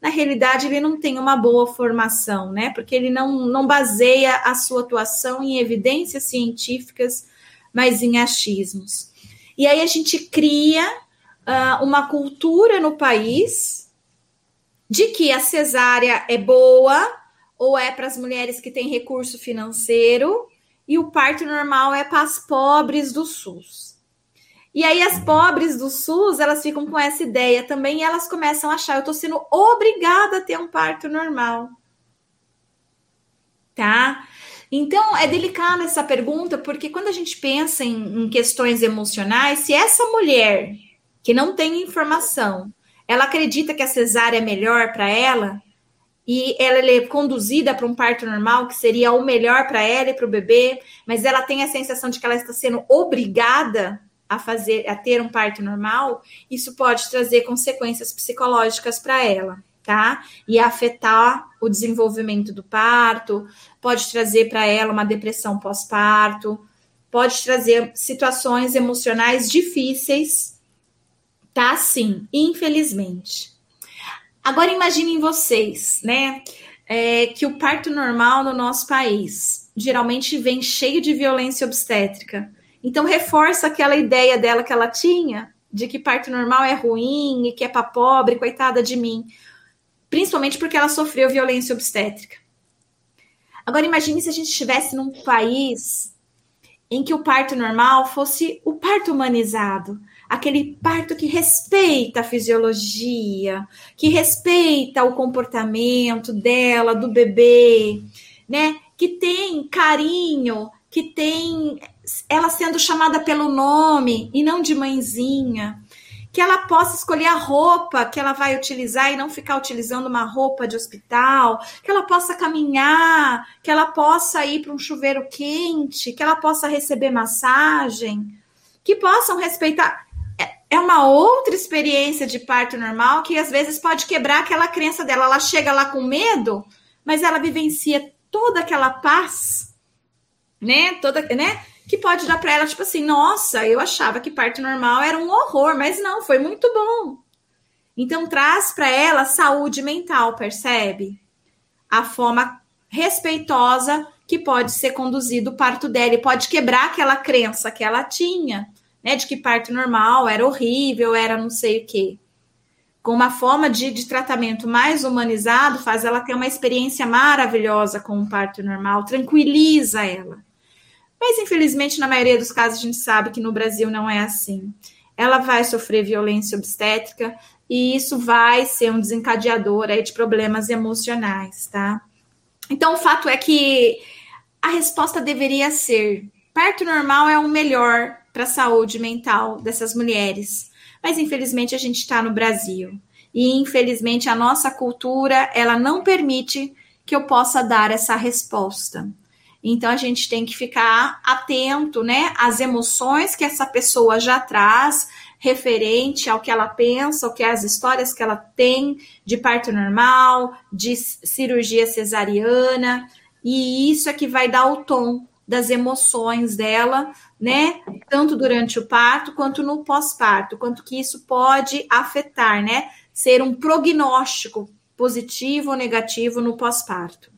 na realidade ele não tem uma boa formação, né? Porque ele não, não baseia a sua atuação em evidências científicas, mas em achismos. E aí a gente cria uh, uma cultura no país de que a cesárea é boa ou é para as mulheres que têm recurso financeiro e o parto normal é para as pobres do SUS. E aí as pobres do SUS, elas ficam com essa ideia também e elas começam a achar, eu estou sendo obrigada a ter um parto normal. Tá? Então, é delicada essa pergunta, porque quando a gente pensa em, em questões emocionais, se essa mulher que não tem informação, ela acredita que a cesárea é melhor para ela, e ela é conduzida para um parto normal, que seria o melhor para ela e para o bebê, mas ela tem a sensação de que ela está sendo obrigada a fazer, a ter um parto normal, isso pode trazer consequências psicológicas para ela, tá? E afetar o desenvolvimento do parto, pode trazer para ela uma depressão pós-parto, pode trazer situações emocionais difíceis, tá? Sim, infelizmente. Agora imaginem vocês, né? É, que o parto normal no nosso país geralmente vem cheio de violência obstétrica então reforça aquela ideia dela que ela tinha de que parto normal é ruim e que é para pobre, coitada de mim, principalmente porque ela sofreu violência obstétrica. Agora imagine se a gente estivesse num país em que o parto normal fosse o parto humanizado, aquele parto que respeita a fisiologia, que respeita o comportamento dela, do bebê, né? Que tem carinho, que tem ela sendo chamada pelo nome e não de mãezinha, que ela possa escolher a roupa que ela vai utilizar e não ficar utilizando uma roupa de hospital, que ela possa caminhar, que ela possa ir para um chuveiro quente, que ela possa receber massagem, que possam respeitar. É, é uma outra experiência de parto normal que às vezes pode quebrar aquela crença dela. Ela chega lá com medo, mas ela vivencia toda aquela paz, né? Toda, né? Que pode dar para ela, tipo assim, nossa, eu achava que parto normal era um horror, mas não, foi muito bom. Então traz para ela saúde mental, percebe? A forma respeitosa que pode ser conduzido o parto dela e pode quebrar aquela crença que ela tinha, né, de que parto normal era horrível, era não sei o quê. Com uma forma de, de tratamento mais humanizado, faz ela ter uma experiência maravilhosa com o parto normal, tranquiliza ela. Mas, infelizmente, na maioria dos casos, a gente sabe que no Brasil não é assim. Ela vai sofrer violência obstétrica e isso vai ser um desencadeador aí de problemas emocionais, tá? Então, o fato é que a resposta deveria ser: parto normal é o melhor para a saúde mental dessas mulheres. Mas, infelizmente, a gente está no Brasil. E, infelizmente, a nossa cultura, ela não permite que eu possa dar essa resposta. Então a gente tem que ficar atento, né, às emoções que essa pessoa já traz referente ao que ela pensa, ao que as histórias que ela tem de parto normal, de cirurgia cesariana, e isso é que vai dar o tom das emoções dela, né? Tanto durante o parto quanto no pós-parto, quanto que isso pode afetar, né? Ser um prognóstico positivo ou negativo no pós-parto.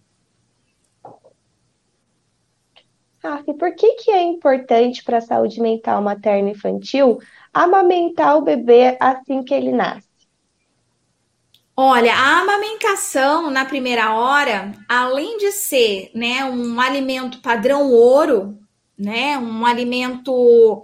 E por que, que é importante para a saúde mental materna e infantil amamentar o bebê assim que ele nasce? Olha, a amamentação na primeira hora, além de ser né, um alimento padrão ouro, né, um alimento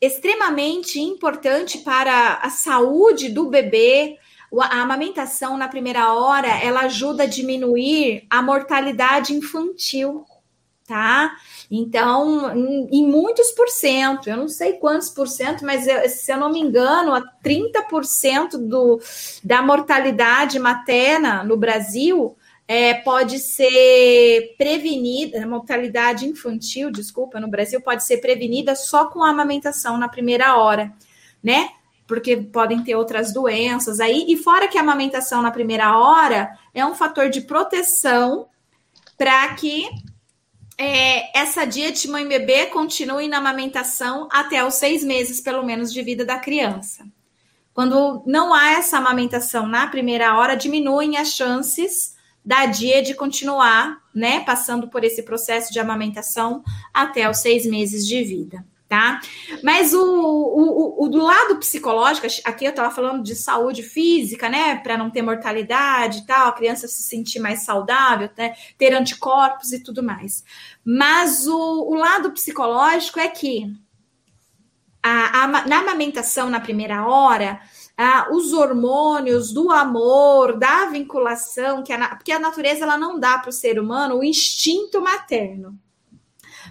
extremamente importante para a saúde do bebê, a amamentação na primeira hora, ela ajuda a diminuir a mortalidade infantil tá? Então, em, em, muitos por cento, eu não sei quantos por cento, mas eu, se eu não me engano, a 30% do, da mortalidade materna no Brasil é, pode ser prevenida, a mortalidade infantil, desculpa, no Brasil pode ser prevenida só com a amamentação na primeira hora, né? Porque podem ter outras doenças aí, e fora que a amamentação na primeira hora é um fator de proteção para que é, essa de mãe bebê continue na amamentação até os seis meses, pelo menos, de vida da criança. Quando não há essa amamentação na primeira hora, diminuem as chances da dia de continuar, né, passando por esse processo de amamentação até os seis meses de vida tá? Mas o, o, o, do lado psicológico, aqui eu estava falando de saúde física, né? Para não ter mortalidade e tal, a criança se sentir mais saudável, né? ter anticorpos e tudo mais. Mas o, o lado psicológico é que a, a, na amamentação na primeira hora, os hormônios do amor, da vinculação, que a, porque a natureza ela não dá para o ser humano o instinto materno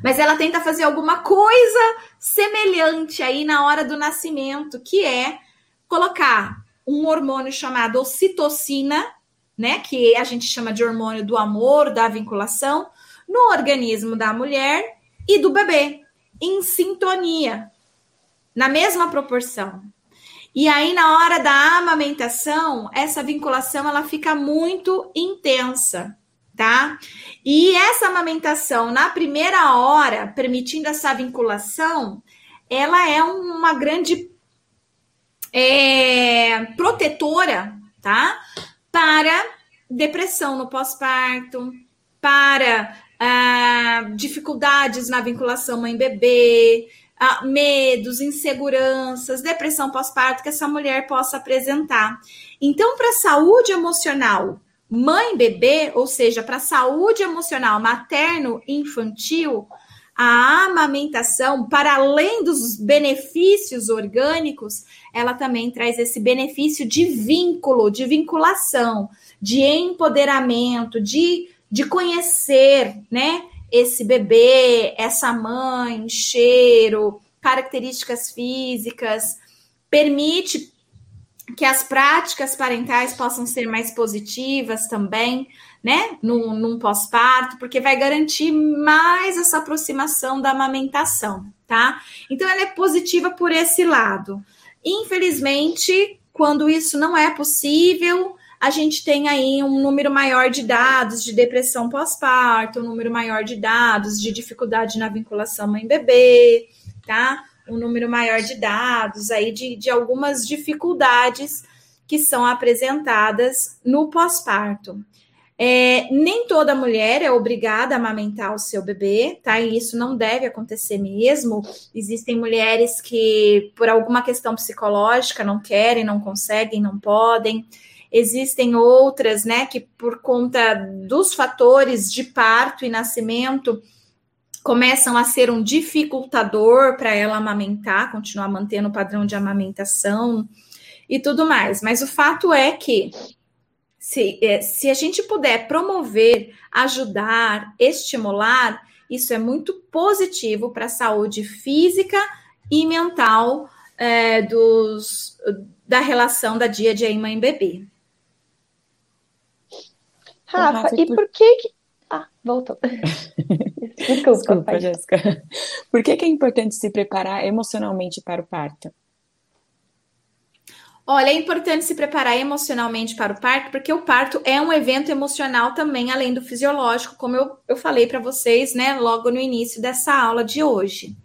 mas ela tenta fazer alguma coisa semelhante aí na hora do nascimento, que é colocar um hormônio chamado ocitocina, né, que a gente chama de hormônio do amor, da vinculação, no organismo da mulher e do bebê, em sintonia, na mesma proporção. E aí, na hora da amamentação, essa vinculação ela fica muito intensa tá? E essa amamentação na primeira hora, permitindo essa vinculação, ela é uma grande é, protetora, tá? Para depressão no pós-parto, para ah, dificuldades na vinculação mãe-bebê, ah, medos, inseguranças, depressão pós-parto que essa mulher possa apresentar. Então, para a saúde emocional mãe bebê, ou seja, para a saúde emocional materno infantil, a amamentação, para além dos benefícios orgânicos, ela também traz esse benefício de vínculo, de vinculação, de empoderamento, de, de conhecer, né? Esse bebê, essa mãe, cheiro, características físicas, permite que as práticas parentais possam ser mais positivas também, né? Num, num pós-parto, porque vai garantir mais essa aproximação da amamentação, tá? Então, ela é positiva por esse lado. Infelizmente, quando isso não é possível, a gente tem aí um número maior de dados de depressão pós-parto, um número maior de dados de dificuldade na vinculação mãe-bebê, tá? Um número maior de dados aí de, de algumas dificuldades que são apresentadas no pós-parto. É, nem toda mulher é obrigada a amamentar o seu bebê, tá? E isso não deve acontecer mesmo. Existem mulheres que, por alguma questão psicológica, não querem, não conseguem, não podem. Existem outras, né, que por conta dos fatores de parto e nascimento, começam a ser um dificultador para ela amamentar, continuar mantendo o padrão de amamentação e tudo mais. Mas o fato é que se, é, se a gente puder promover, ajudar, estimular, isso é muito positivo para a saúde física e mental é, dos, da relação da dia a dia em mãe-bebê. Rafa, e por que, ah, voltou. Desculpa, Desculpa Jéssica. Por que, que é importante se preparar emocionalmente para o parto? Olha, é importante se preparar emocionalmente para o parto, porque o parto é um evento emocional também, além do fisiológico, como eu, eu falei para vocês, né, logo no início dessa aula de hoje.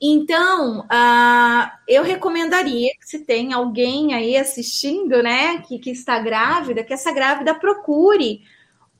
Então, uh, eu recomendaria que se tem alguém aí assistindo, né, que, que está grávida, que essa grávida procure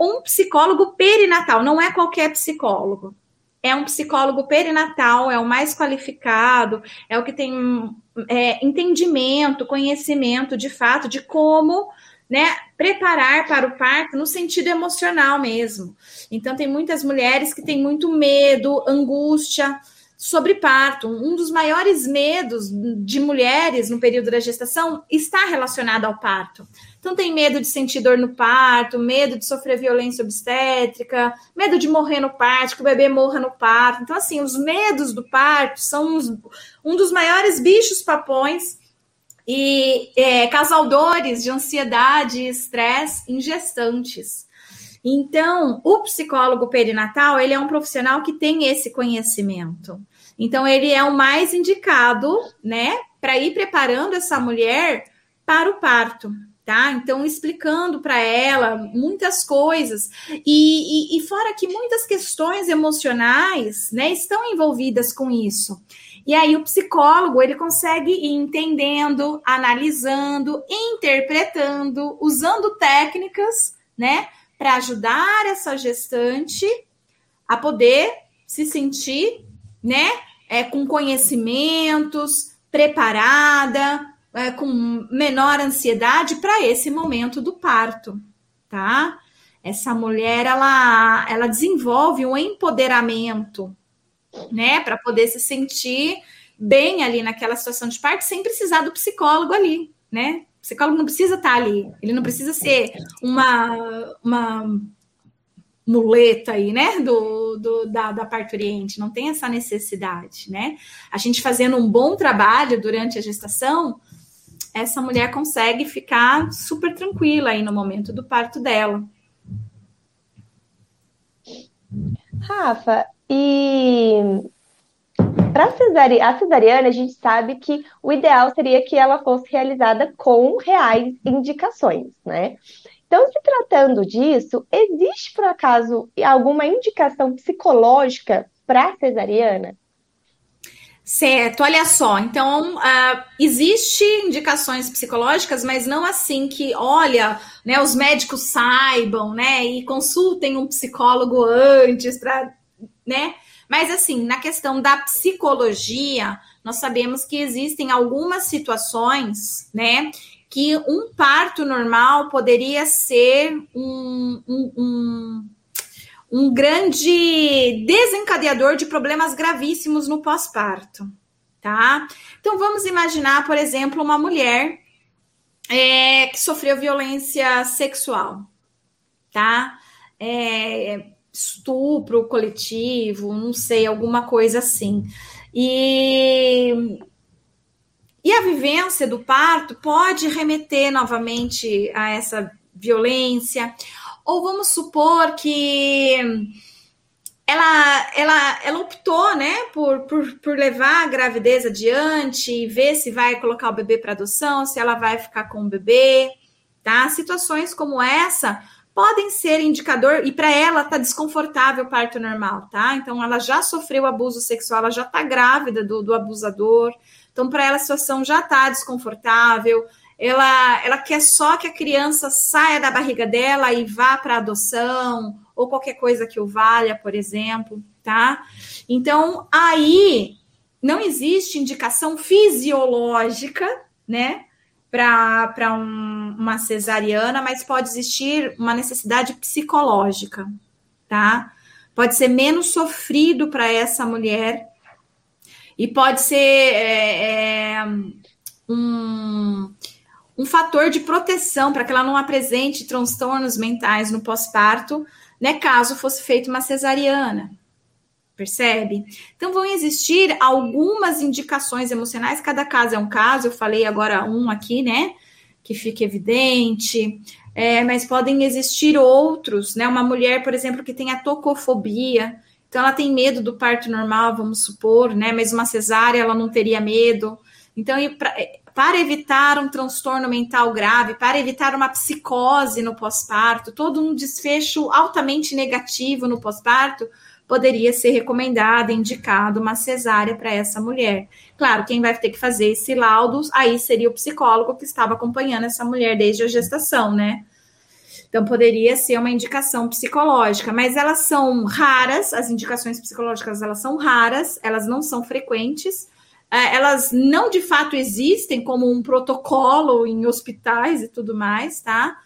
um psicólogo perinatal, não é qualquer psicólogo. É um psicólogo perinatal, é o mais qualificado, é o que tem é, entendimento, conhecimento de fato de como né, preparar para o parto no sentido emocional mesmo. Então, tem muitas mulheres que têm muito medo, angústia sobre parto. Um dos maiores medos de mulheres no período da gestação está relacionado ao parto. Então, tem medo de sentir dor no parto, medo de sofrer violência obstétrica, medo de morrer no parto, que o bebê morra no parto. Então, assim, os medos do parto são uns, um dos maiores bichos papões e é, causadores de ansiedade e estresse em gestantes. Então, o psicólogo perinatal, ele é um profissional que tem esse conhecimento. Então, ele é o mais indicado, né, para ir preparando essa mulher para o parto tá? Então, explicando para ela muitas coisas, e, e, e, fora que muitas questões emocionais, né, estão envolvidas com isso. E aí, o psicólogo, ele consegue ir entendendo, analisando, interpretando, usando técnicas, né, para ajudar essa gestante a poder se sentir, né, é, com conhecimentos, preparada, é, com menor ansiedade para esse momento do parto, tá? Essa mulher ela, ela desenvolve um empoderamento, né, para poder se sentir bem ali naquela situação de parto sem precisar do psicólogo ali, né? Psicólogo não precisa estar tá ali, ele não precisa ser uma, uma muleta aí, né, do, do da, da parturiente, não tem essa necessidade, né? A gente fazendo um bom trabalho durante a gestação, essa mulher consegue ficar super tranquila aí no momento do parto dela. Rafa, e para a cesariana, a gente sabe que o ideal seria que ela fosse realizada com reais indicações, né? Então, se tratando disso, existe por acaso alguma indicação psicológica para cesariana? Certo, olha só. Então, uh, existe indicações psicológicas, mas não assim que, olha, né, os médicos saibam, né, e consultem um psicólogo antes para, né? Mas assim, na questão da psicologia, nós sabemos que existem algumas situações, né, que um parto normal poderia ser um, um, um um grande desencadeador de problemas gravíssimos no pós-parto, tá? Então vamos imaginar, por exemplo, uma mulher é, que sofreu violência sexual, tá? É, estupro coletivo, não sei, alguma coisa assim. E, e a vivência do parto pode remeter novamente a essa violência, ou vamos supor que ela, ela, ela optou, né, por, por, por levar a gravidez adiante e ver se vai colocar o bebê para adoção, se ela vai ficar com o bebê, tá? Situações como essa podem ser indicador, e para ela tá desconfortável o parto normal, tá? Então ela já sofreu abuso sexual, ela já tá grávida do, do abusador, então para ela a situação já tá desconfortável, ela, ela quer só que a criança saia da barriga dela e vá para adoção, ou qualquer coisa que o valha, por exemplo, tá? Então, aí não existe indicação fisiológica, né, para um, uma cesariana, mas pode existir uma necessidade psicológica, tá? Pode ser menos sofrido para essa mulher e pode ser é, é, um um fator de proteção para que ela não apresente transtornos mentais no pós-parto, né, caso fosse feita uma cesariana. Percebe? Então vão existir algumas indicações emocionais, cada caso é um caso, eu falei agora um aqui, né? Que fica evidente, é, mas podem existir outros, né? Uma mulher, por exemplo, que tem a tocofobia, então ela tem medo do parto normal, vamos supor, né? Mas uma cesárea ela não teria medo. Então, para evitar um transtorno mental grave, para evitar uma psicose no pós-parto, todo um desfecho altamente negativo no pós-parto, poderia ser recomendado, indicado uma cesárea para essa mulher. Claro, quem vai ter que fazer esse laudo aí seria o psicólogo que estava acompanhando essa mulher desde a gestação, né? Então poderia ser uma indicação psicológica, mas elas são raras, as indicações psicológicas elas são raras, elas não são frequentes. É, elas não de fato existem como um protocolo em hospitais e tudo mais, tá?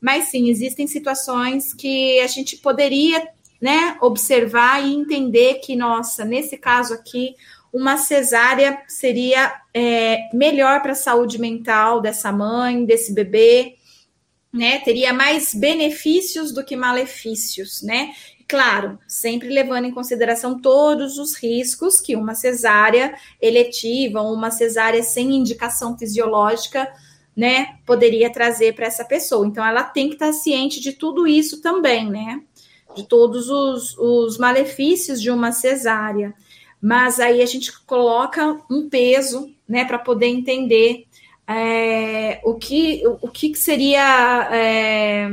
Mas sim, existem situações que a gente poderia né, observar e entender que, nossa, nesse caso aqui, uma cesárea seria é, melhor para a saúde mental dessa mãe, desse bebê, né? Teria mais benefícios do que malefícios, né? Claro, sempre levando em consideração todos os riscos que uma cesárea eletiva ou uma cesárea sem indicação fisiológica, né, poderia trazer para essa pessoa. Então, ela tem que estar ciente de tudo isso também, né, de todos os, os malefícios de uma cesárea. Mas aí a gente coloca um peso, né, para poder entender é, o que o que seria é,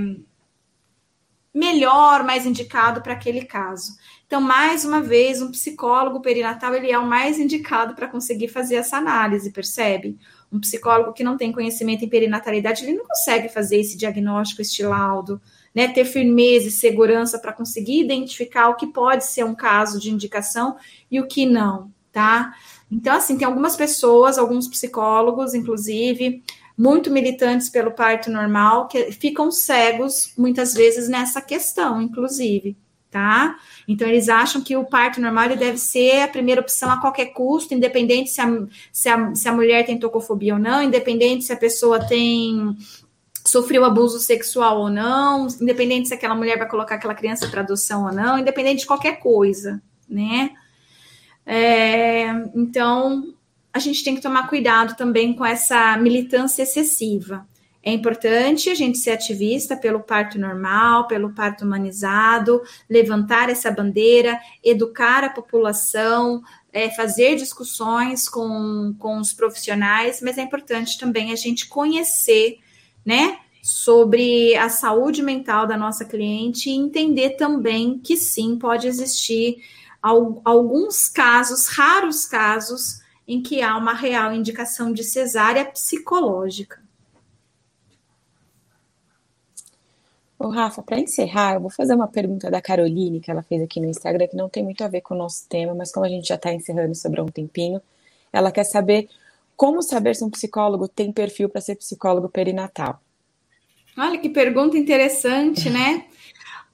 melhor, mais indicado para aquele caso. Então, mais uma vez, um psicólogo perinatal ele é o mais indicado para conseguir fazer essa análise, percebe? Um psicólogo que não tem conhecimento em perinatalidade, ele não consegue fazer esse diagnóstico, este laudo, né? Ter firmeza e segurança para conseguir identificar o que pode ser um caso de indicação e o que não, tá? Então, assim, tem algumas pessoas, alguns psicólogos, inclusive, muito militantes pelo parto normal, que ficam cegos muitas vezes nessa questão, inclusive, tá? Então, eles acham que o parto normal deve ser a primeira opção a qualquer custo, independente se a, se a, se a mulher tem tocofobia ou não, independente se a pessoa tem sofreu abuso sexual ou não, independente se aquela mulher vai colocar aquela criança para adoção ou não, independente de qualquer coisa, né? É, então, a gente tem que tomar cuidado também com essa militância excessiva. É importante a gente ser ativista pelo parto normal, pelo parto humanizado, levantar essa bandeira, educar a população, é, fazer discussões com, com os profissionais, mas é importante também a gente conhecer, né, sobre a saúde mental da nossa cliente e entender também que sim, pode existir alguns casos, raros casos, em que há uma real indicação de cesárea psicológica. Ô, Rafa, para encerrar, eu vou fazer uma pergunta da Caroline, que ela fez aqui no Instagram, que não tem muito a ver com o nosso tema, mas como a gente já está encerrando sobre um tempinho, ela quer saber como saber se um psicólogo tem perfil para ser psicólogo perinatal. Olha que pergunta interessante, né?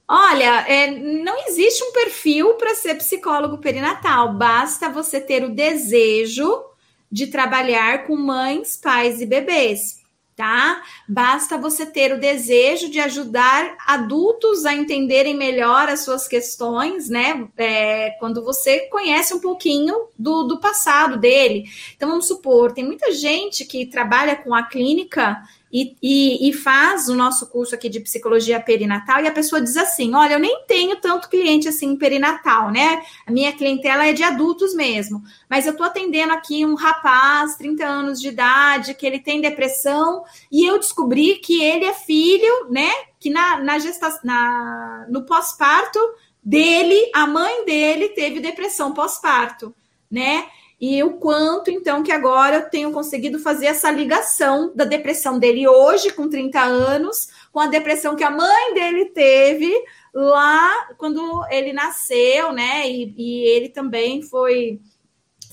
Olha, é, não existe um perfil para ser psicólogo perinatal, basta você ter o desejo de trabalhar com mães, pais e bebês tá? Basta você ter o desejo de ajudar adultos a entenderem melhor as suas questões, né? É, quando você conhece um pouquinho do, do passado dele. Então, vamos supor, tem muita gente que trabalha com a clínica e, e, e, faz o nosso curso aqui de psicologia perinatal e a pessoa diz assim: olha, eu nem tenho tanto cliente assim perinatal, né? A minha clientela é de adultos mesmo, mas eu estou atendendo aqui um rapaz, 30 anos de idade, que ele tem depressão, e eu descobri que ele é filho, né? Que na, na gestação, na, no pós-parto dele, a mãe dele teve depressão pós-parto, né? E o quanto, então, que agora eu tenho conseguido fazer essa ligação da depressão dele hoje, com 30 anos, com a depressão que a mãe dele teve lá quando ele nasceu, né? E, e ele também foi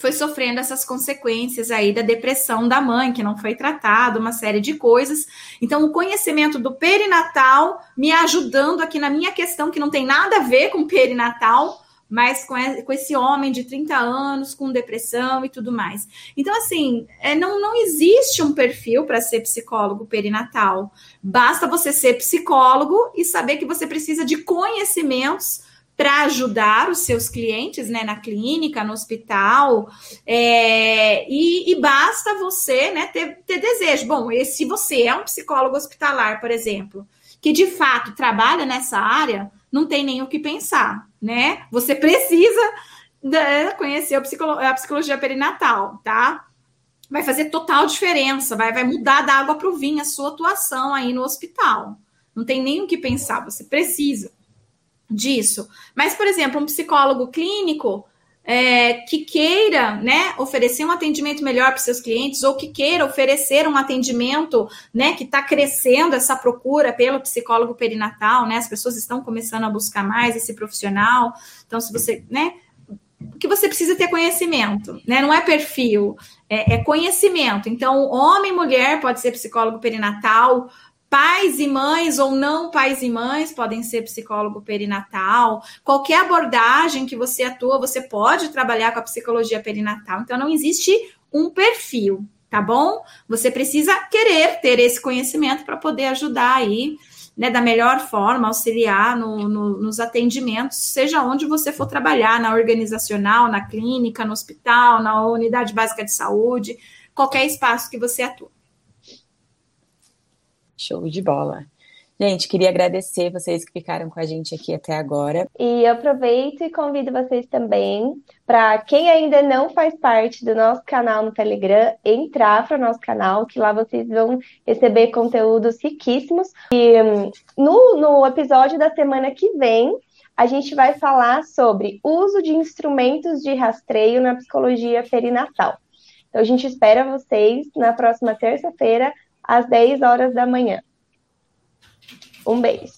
foi sofrendo essas consequências aí da depressão da mãe, que não foi tratado, uma série de coisas. Então, o conhecimento do perinatal me ajudando aqui na minha questão, que não tem nada a ver com perinatal, mas com, esse homem de 30 anos, com depressão e tudo mais. Então, assim, é, não, não existe um perfil para ser psicólogo perinatal. Basta você ser psicólogo e saber que você precisa de conhecimentos para ajudar os seus clientes, né, na clínica, no hospital, é, e, e, basta você, né, ter, ter desejo. Bom, se você é um psicólogo hospitalar, por exemplo, que de fato trabalha nessa área, não tem nem o que pensar, né? Você precisa né, conhecer a, psicolo a psicologia perinatal, tá? Vai fazer total diferença, vai, vai mudar da água para o vinho a sua atuação aí no hospital. Não tem nem o que pensar, você precisa disso. Mas, por exemplo, um psicólogo clínico, é, que queira né, oferecer um atendimento melhor para seus clientes ou que queira oferecer um atendimento né, que está crescendo essa procura pelo psicólogo perinatal, né? As pessoas estão começando a buscar mais esse profissional. Então, se você, né? que você precisa ter conhecimento, né? Não é perfil, é, é conhecimento. Então, homem e mulher pode ser psicólogo perinatal, Pais e mães ou não pais e mães podem ser psicólogo perinatal. Qualquer abordagem que você atua, você pode trabalhar com a psicologia perinatal. Então, não existe um perfil, tá bom? Você precisa querer ter esse conhecimento para poder ajudar aí, né, da melhor forma, auxiliar no, no, nos atendimentos, seja onde você for trabalhar, na organizacional, na clínica, no hospital, na unidade básica de saúde, qualquer espaço que você atua. Show de bola. Gente, queria agradecer vocês que ficaram com a gente aqui até agora. E aproveito e convido vocês também para quem ainda não faz parte do nosso canal no Telegram, entrar para o nosso canal, que lá vocês vão receber conteúdos riquíssimos. E hum, no, no episódio da semana que vem, a gente vai falar sobre uso de instrumentos de rastreio na psicologia perinatal. Então, a gente espera vocês na próxima terça-feira às 10 horas da manhã. Um beijo.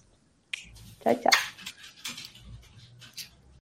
Tchau, tchau.